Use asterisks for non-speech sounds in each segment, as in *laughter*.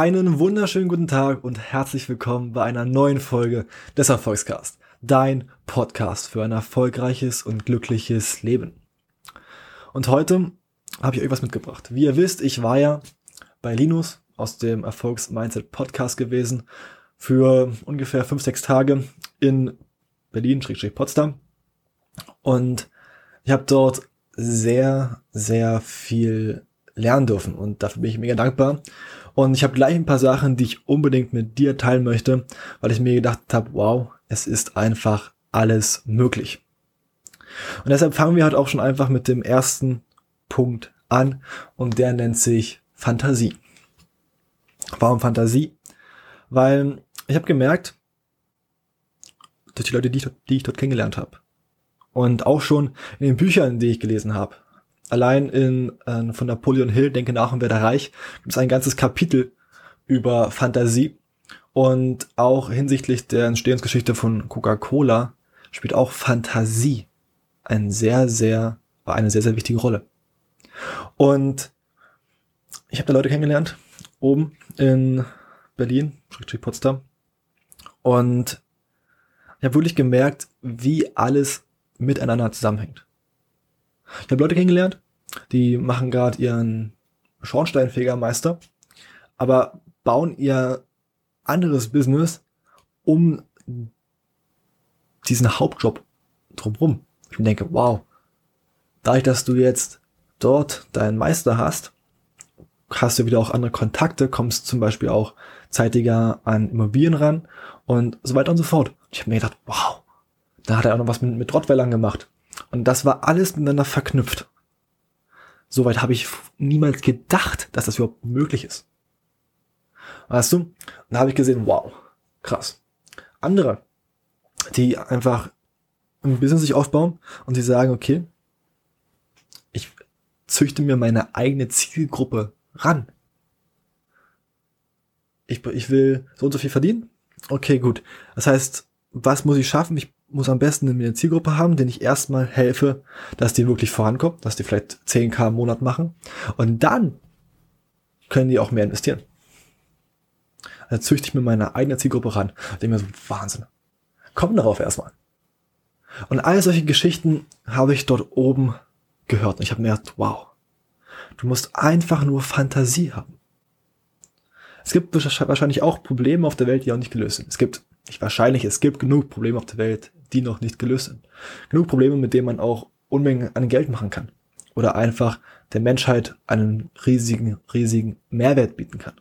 Einen wunderschönen guten Tag und herzlich willkommen bei einer neuen Folge des Erfolgscast, dein Podcast für ein erfolgreiches und glückliches Leben. Und heute habe ich euch was mitgebracht. Wie ihr wisst, ich war ja bei Linus aus dem Erfolgs-Mindset Podcast gewesen für ungefähr fünf, sechs Tage in Berlin, Potsdam. Und ich habe dort sehr, sehr viel lernen dürfen und dafür bin ich mega dankbar. Und ich habe gleich ein paar Sachen, die ich unbedingt mit dir teilen möchte, weil ich mir gedacht habe, wow, es ist einfach alles möglich. Und deshalb fangen wir halt auch schon einfach mit dem ersten Punkt an und der nennt sich Fantasie. Warum Fantasie? Weil ich habe gemerkt, durch die Leute, die ich, die ich dort kennengelernt habe und auch schon in den Büchern, die ich gelesen habe, allein in äh, von Napoleon Hill, Denke nach und werde reich, gibt es ein ganzes Kapitel über Fantasie und auch hinsichtlich der Entstehungsgeschichte von Coca-Cola spielt auch Fantasie ein sehr, sehr, eine sehr, sehr wichtige Rolle. Und ich habe da Leute kennengelernt, oben in Berlin, Potsdam. Und ich habe wirklich gemerkt, wie alles miteinander zusammenhängt. Ich habe Leute kennengelernt, die machen gerade ihren Schornsteinfegermeister, aber bauen ihr anderes Business um diesen Hauptjob drumherum. Ich denke, wow, dadurch, dass du jetzt dort deinen Meister hast, hast du wieder auch andere Kontakte, kommst zum Beispiel auch zeitiger an Immobilien ran und so weiter und so fort. Ich habe mir gedacht, wow, da hat er auch noch was mit, mit Rottweilern gemacht. Und das war alles miteinander verknüpft. Soweit habe ich niemals gedacht, dass das überhaupt möglich ist. Weißt du? Und da habe ich gesehen, wow, krass. Andere, die einfach ein Business sich aufbauen und die sagen, okay, ich züchte mir meine eigene Zielgruppe ran. Ich, ich will so und so viel verdienen. Okay, gut. Das heißt, was muss ich schaffen? Ich muss am besten eine Zielgruppe haben, den ich erstmal helfe, dass die wirklich vorankommt, dass die vielleicht 10k im Monat machen. Und dann können die auch mehr investieren. Also züchte ich mir meine eigene Zielgruppe ran. Ich denke mir so, Wahnsinn. Komm darauf erstmal. Und all solche Geschichten habe ich dort oben gehört. Und ich habe mir gedacht, wow, du musst einfach nur Fantasie haben. Es gibt wahrscheinlich auch Probleme auf der Welt, die auch nicht gelöst sind. Es gibt, nicht wahrscheinlich, es gibt genug Probleme auf der Welt, die noch nicht gelöst sind. Genug Probleme, mit denen man auch Unmengen an Geld machen kann. Oder einfach der Menschheit einen riesigen, riesigen Mehrwert bieten kann.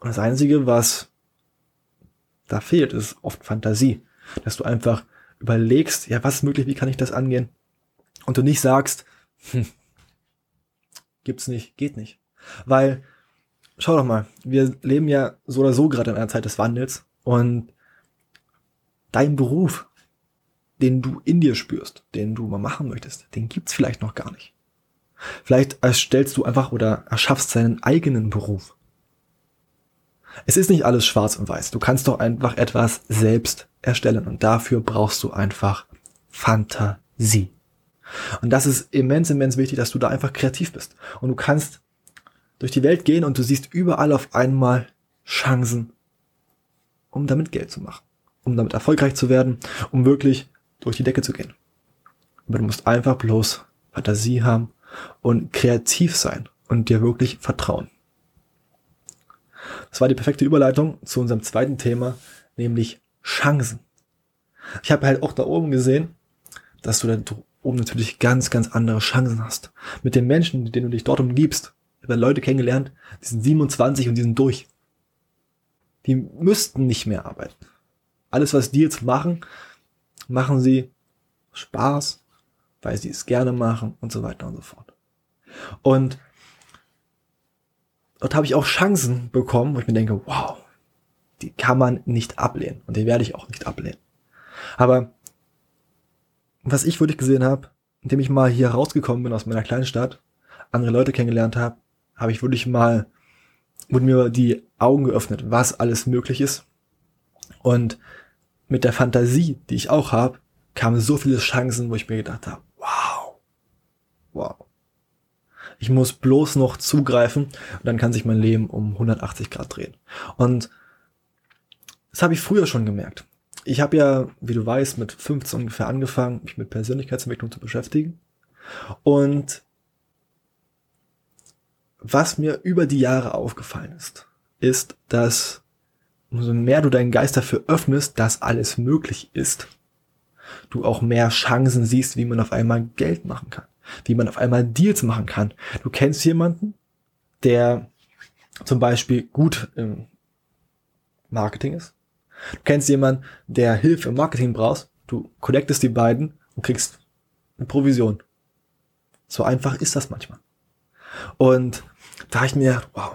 Und das Einzige, was da fehlt, ist oft Fantasie dass du einfach überlegst, ja, was ist möglich, wie kann ich das angehen? Und du nicht sagst, hm, gibt's nicht, geht nicht. Weil, schau doch mal, wir leben ja so oder so gerade in einer Zeit des Wandels und dein Beruf, den du in dir spürst, den du mal machen möchtest, den gibt's vielleicht noch gar nicht. Vielleicht erstellst du einfach oder erschaffst deinen eigenen Beruf. Es ist nicht alles schwarz und weiß. Du kannst doch einfach etwas selbst erstellen und dafür brauchst du einfach Fantasie. Und das ist immens, immens wichtig, dass du da einfach kreativ bist. Und du kannst durch die Welt gehen und du siehst überall auf einmal Chancen, um damit Geld zu machen, um damit erfolgreich zu werden, um wirklich durch die Decke zu gehen. Aber du musst einfach bloß Fantasie haben und kreativ sein und dir wirklich vertrauen. Das war die perfekte Überleitung zu unserem zweiten Thema, nämlich Chancen. Ich habe halt auch da oben gesehen, dass du da oben natürlich ganz, ganz andere Chancen hast. Mit den Menschen, mit denen du dich dort umgibst. Ich habe Leute kennengelernt, die sind 27 und die sind durch. Die müssten nicht mehr arbeiten. Alles, was die jetzt machen, machen sie Spaß, weil sie es gerne machen und so weiter und so fort. Und dort habe ich auch Chancen bekommen, wo ich mir denke, wow, die kann man nicht ablehnen. Und die werde ich auch nicht ablehnen. Aber was ich wirklich gesehen habe, indem ich mal hier rausgekommen bin aus meiner kleinen Stadt, andere Leute kennengelernt habe, habe ich wirklich mal, wurden mir die Augen geöffnet, was alles möglich ist. Und mit der Fantasie, die ich auch habe, kamen so viele Chancen, wo ich mir gedacht habe, wow, wow. Ich muss bloß noch zugreifen und dann kann sich mein Leben um 180 Grad drehen. Und das habe ich früher schon gemerkt. Ich habe ja, wie du weißt, mit 15 ungefähr angefangen, mich mit Persönlichkeitsentwicklung zu beschäftigen. Und was mir über die Jahre aufgefallen ist, ist, dass umso mehr du deinen Geist dafür öffnest, dass alles möglich ist, du auch mehr Chancen siehst, wie man auf einmal Geld machen kann, wie man auf einmal Deals machen kann. Du kennst jemanden, der zum Beispiel gut im Marketing ist. Du kennst jemanden, der Hilfe im Marketing brauchst. Du connectest die beiden und kriegst eine Provision. So einfach ist das manchmal. Und da habe ich mir, wow,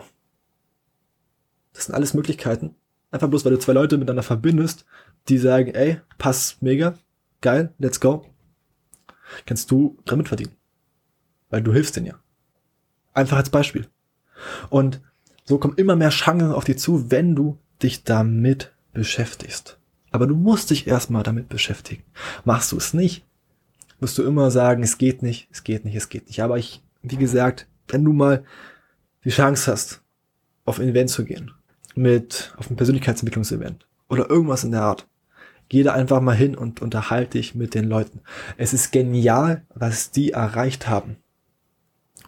das sind alles Möglichkeiten. Einfach bloß, weil du zwei Leute miteinander verbindest, die sagen, ey, passt mega, geil, let's go. Kannst du damit verdienen. Weil du hilfst denen ja. Einfach als Beispiel. Und so kommen immer mehr Chancen auf dich zu, wenn du dich damit beschäftigst. Aber du musst dich erstmal damit beschäftigen. Machst du es nicht, wirst du immer sagen, es geht nicht, es geht nicht, es geht nicht. Aber ich, wie gesagt, wenn du mal die Chance hast, auf ein Event zu gehen, mit, auf ein Persönlichkeitsentwicklungsevent oder irgendwas in der Art, geh da einfach mal hin und unterhalte dich mit den Leuten. Es ist genial, was die erreicht haben.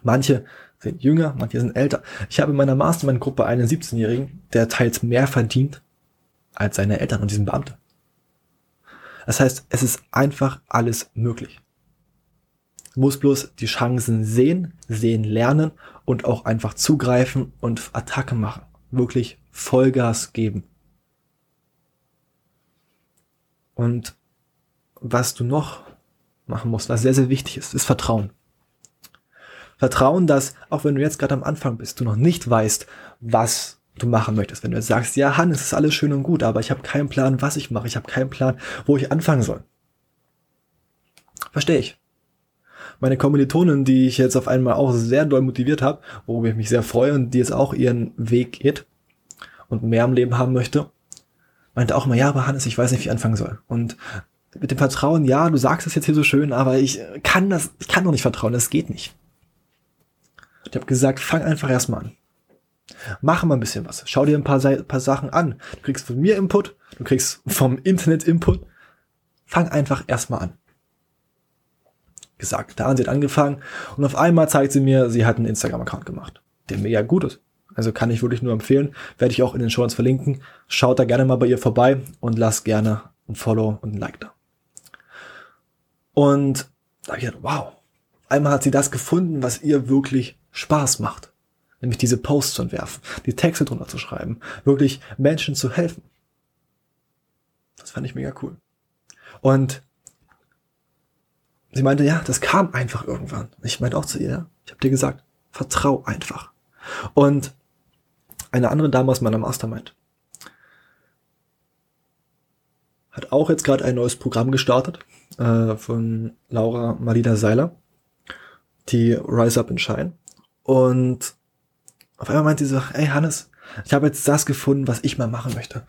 Manche sind jünger, manche sind älter. Ich habe in meiner Mastermind-Gruppe einen 17-Jährigen, der teils mehr verdient als seine Eltern und diesen Beamte. Das heißt, es ist einfach alles möglich. Du musst bloß die Chancen sehen, sehen lernen und auch einfach zugreifen und Attacke machen. Wirklich Vollgas geben. Und was du noch machen musst, was sehr, sehr wichtig ist, ist Vertrauen. Vertrauen, dass auch wenn du jetzt gerade am Anfang bist, du noch nicht weißt, was du machen möchtest. Wenn du jetzt sagst, ja, Han, es ist alles schön und gut, aber ich habe keinen Plan, was ich mache. Ich habe keinen Plan, wo ich anfangen soll. Verstehe ich meine Kommilitonin, die ich jetzt auf einmal auch sehr doll motiviert habe, worüber ich mich sehr freue und die jetzt auch ihren Weg geht und mehr im Leben haben möchte, meinte auch mal, ja, aber Hannes, ich weiß nicht, wie ich anfangen soll. Und mit dem Vertrauen, ja, du sagst es jetzt hier so schön, aber ich kann das, ich kann doch nicht vertrauen, das geht nicht. Ich habe gesagt, fang einfach erstmal an. Mach mal ein bisschen was. Schau dir ein paar, paar Sachen an. Du kriegst von mir Input, du kriegst vom Internet Input. Fang einfach erstmal an gesagt, getan, sie angefangen und auf einmal zeigt sie mir, sie hat einen Instagram-Account gemacht, der mega gut ist. Also kann ich wirklich nur empfehlen, werde ich auch in den Shorts verlinken. Schaut da gerne mal bei ihr vorbei und lasst gerne ein Follow und ein Like da. Und da habe ich gedacht, wow, einmal hat sie das gefunden, was ihr wirklich Spaß macht. Nämlich diese Posts zu entwerfen, die Texte drunter zu schreiben, wirklich Menschen zu helfen. Das fand ich mega cool. Und sie meinte, ja, das kam einfach irgendwann. Ich meinte auch zu ihr, ich habe dir gesagt, vertrau einfach. Und eine andere Dame aus meiner Mastermind hat auch jetzt gerade ein neues Programm gestartet äh, von Laura Malida Seiler, die Rise Up and Shine. Und auf einmal meinte sie so, ey Hannes, ich habe jetzt das gefunden, was ich mal machen möchte.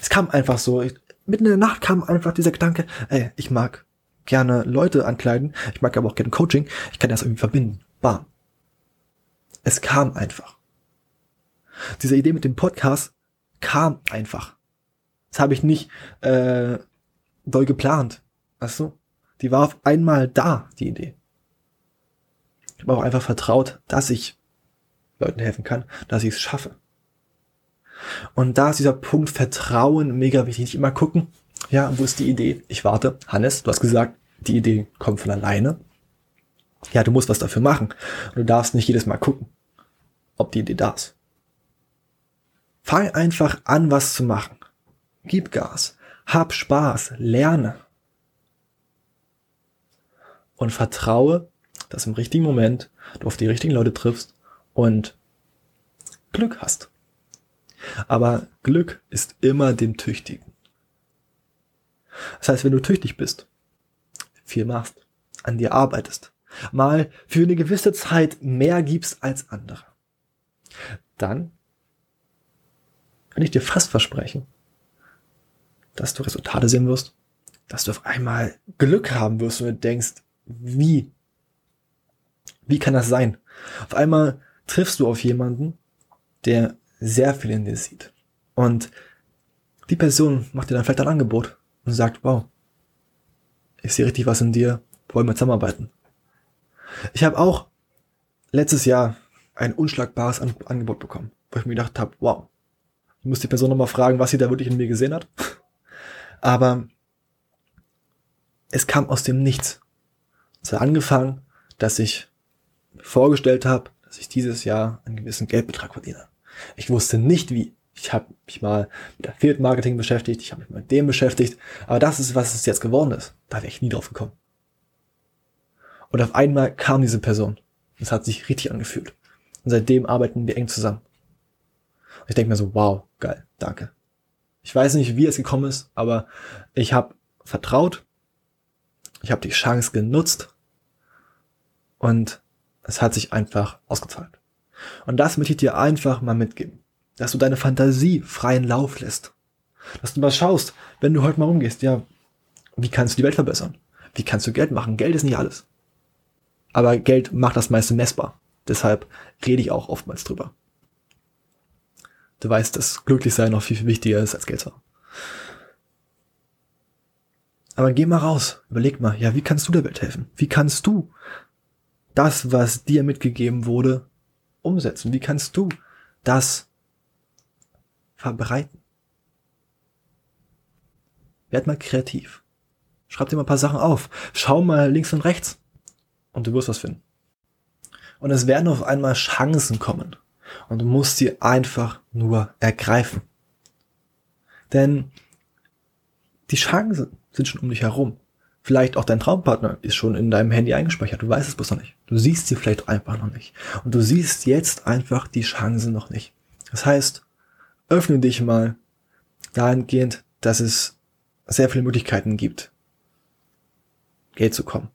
Es kam einfach so, ich, mitten in der Nacht kam einfach dieser Gedanke, ey, ich mag gerne Leute ankleiden. Ich mag aber auch gerne Coaching. Ich kann das irgendwie verbinden. Bam. Es kam einfach. Diese Idee mit dem Podcast kam einfach. Das habe ich nicht äh, doll geplant. Weißt du? Die war auf einmal da, die Idee. Ich habe auch einfach vertraut, dass ich Leuten helfen kann, dass ich es schaffe. Und da ist dieser Punkt Vertrauen mega wichtig. Nicht immer gucken, ja, wo ist die Idee? Ich warte. Hannes, du hast gesagt, die Idee kommt von alleine. Ja, du musst was dafür machen. Du darfst nicht jedes Mal gucken, ob die Idee da ist. Fang einfach an, was zu machen. Gib Gas. Hab Spaß. Lerne. Und vertraue, dass im richtigen Moment du auf die richtigen Leute triffst und Glück hast. Aber Glück ist immer dem Tüchtigen. Das heißt, wenn du tüchtig bist, viel machst, an dir arbeitest, mal für eine gewisse Zeit mehr gibst als andere, dann kann ich dir fast versprechen, dass du Resultate sehen wirst, dass du auf einmal Glück haben wirst und du denkst, wie Wie kann das sein? Auf einmal triffst du auf jemanden, der sehr viel in dir sieht. Und die Person macht dir dann vielleicht ein Angebot und sagt, wow, ich sehe richtig was in dir, wollen wir zusammenarbeiten. Ich habe auch letztes Jahr ein unschlagbares An Angebot bekommen, wo ich mir gedacht habe, wow, ich muss die Person nochmal fragen, was sie da wirklich in mir gesehen hat. *laughs* Aber es kam aus dem Nichts. Es hat angefangen, dass ich vorgestellt habe, dass ich dieses Jahr einen gewissen Geldbetrag verdiene. Ich wusste nicht wie. Ich habe mich mal mit Affiliate Marketing beschäftigt, ich habe mich mit dem beschäftigt, aber das ist, was es jetzt geworden ist. Da wäre ich nie drauf gekommen. Und auf einmal kam diese Person. Es hat sich richtig angefühlt. Und seitdem arbeiten wir eng zusammen. Und ich denke mir so, wow, geil, danke. Ich weiß nicht, wie es gekommen ist, aber ich habe vertraut, ich habe die Chance genutzt und es hat sich einfach ausgezahlt. Und das möchte ich dir einfach mal mitgeben. Dass du deine Fantasie freien Lauf lässt. Dass du mal schaust, wenn du heute mal rumgehst, ja, wie kannst du die Welt verbessern? Wie kannst du Geld machen? Geld ist nicht alles. Aber Geld macht das meiste messbar. Deshalb rede ich auch oftmals drüber. Du weißt, dass Glücklichsein noch viel, viel wichtiger ist als Geld haben. Aber geh mal raus, überleg mal, ja, wie kannst du der Welt helfen? Wie kannst du das, was dir mitgegeben wurde, umsetzen? Wie kannst du das verbreiten? Werd mal kreativ. Schreib dir mal ein paar Sachen auf. Schau mal links und rechts. Und du wirst was finden. Und es werden auf einmal Chancen kommen. Und du musst sie einfach nur ergreifen. Denn die Chancen sind schon um dich herum. Vielleicht auch dein Traumpartner ist schon in deinem Handy eingespeichert. Du weißt es bloß noch nicht. Du siehst sie vielleicht einfach noch nicht. Und du siehst jetzt einfach die Chancen noch nicht. Das heißt, öffne dich mal dahingehend, dass es sehr viele Möglichkeiten gibt, Geld zu kommen.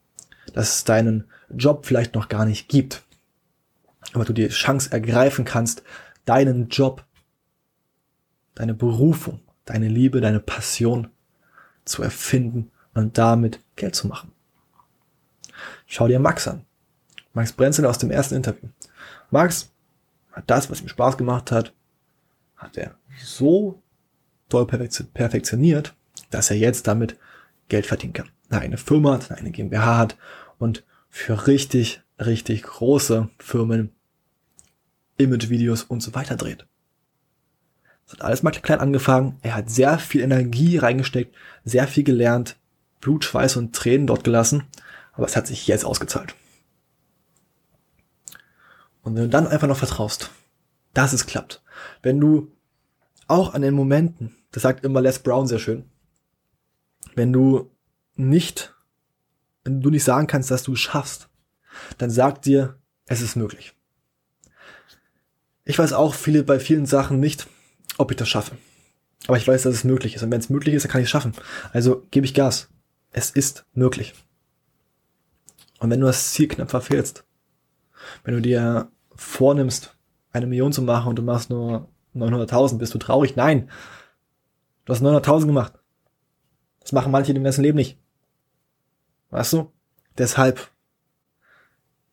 Dass es deinen Job vielleicht noch gar nicht gibt. Aber du die Chance ergreifen kannst, deinen Job, deine Berufung, deine Liebe, deine Passion zu erfinden und damit Geld zu machen. Schau dir Max an. Max Brenzel aus dem ersten Interview. Max hat das, was ihm Spaß gemacht hat, hat er so toll perfektioniert, dass er jetzt damit Geld verdienen kann. Eine eigene Firma hat, eine GmbH hat und für richtig, richtig große Firmen Image-Videos und so weiter dreht. Das hat alles mal klein angefangen. Er hat sehr viel Energie reingesteckt, sehr viel gelernt, Blut, Schweiß und Tränen dort gelassen. Aber es hat sich jetzt ausgezahlt. Und wenn du dann einfach noch vertraust, dass es klappt, wenn du auch an den Momenten, das sagt immer Les Brown sehr schön, wenn du nicht, wenn du nicht sagen kannst, dass du es schaffst, dann sag dir, es ist möglich. Ich weiß auch viele bei vielen Sachen nicht, ob ich das schaffe. Aber ich weiß, dass es möglich ist. Und wenn es möglich ist, dann kann ich es schaffen. Also gebe ich Gas. Es ist möglich. Und wenn du das Ziel knapp verfehlst, wenn du dir vornimmst, eine Million zu machen und du machst nur 900.000, bist du traurig? Nein. Du hast 900.000 gemacht. Das machen manche im ganzen Leben nicht. Weißt du? Deshalb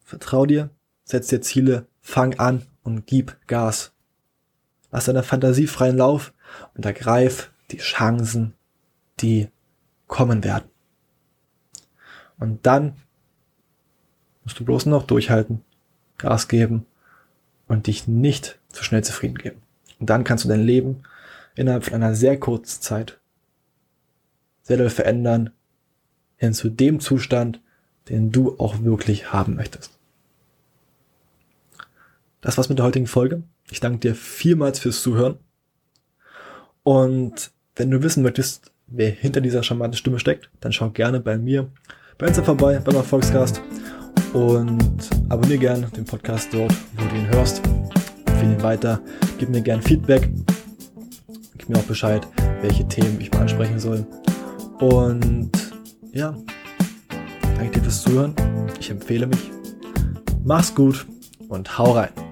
vertrau dir, setz dir Ziele, fang an und gib Gas. Lass deiner Fantasie freien Lauf und ergreif die Chancen, die kommen werden. Und dann musst du bloß noch durchhalten, Gas geben und dich nicht zu schnell zufrieden geben. Und dann kannst du dein Leben innerhalb von einer sehr kurzen Zeit sehr doll verändern hin zu dem Zustand, den du auch wirklich haben möchtest. Das war's mit der heutigen Folge. Ich danke dir vielmals fürs Zuhören. Und wenn du wissen möchtest, wer hinter dieser charmanten Stimme steckt, dann schau gerne bei mir bei Insta vorbei, beim Erfolgscast und abonniere gerne den Podcast dort, wo du ihn hörst. Empfehle ihn weiter, gib mir gerne Feedback, gib mir auch Bescheid, welche Themen ich mal ansprechen soll. Und ja, danke dir fürs Zuhören. Ich empfehle mich. Mach's gut und hau rein.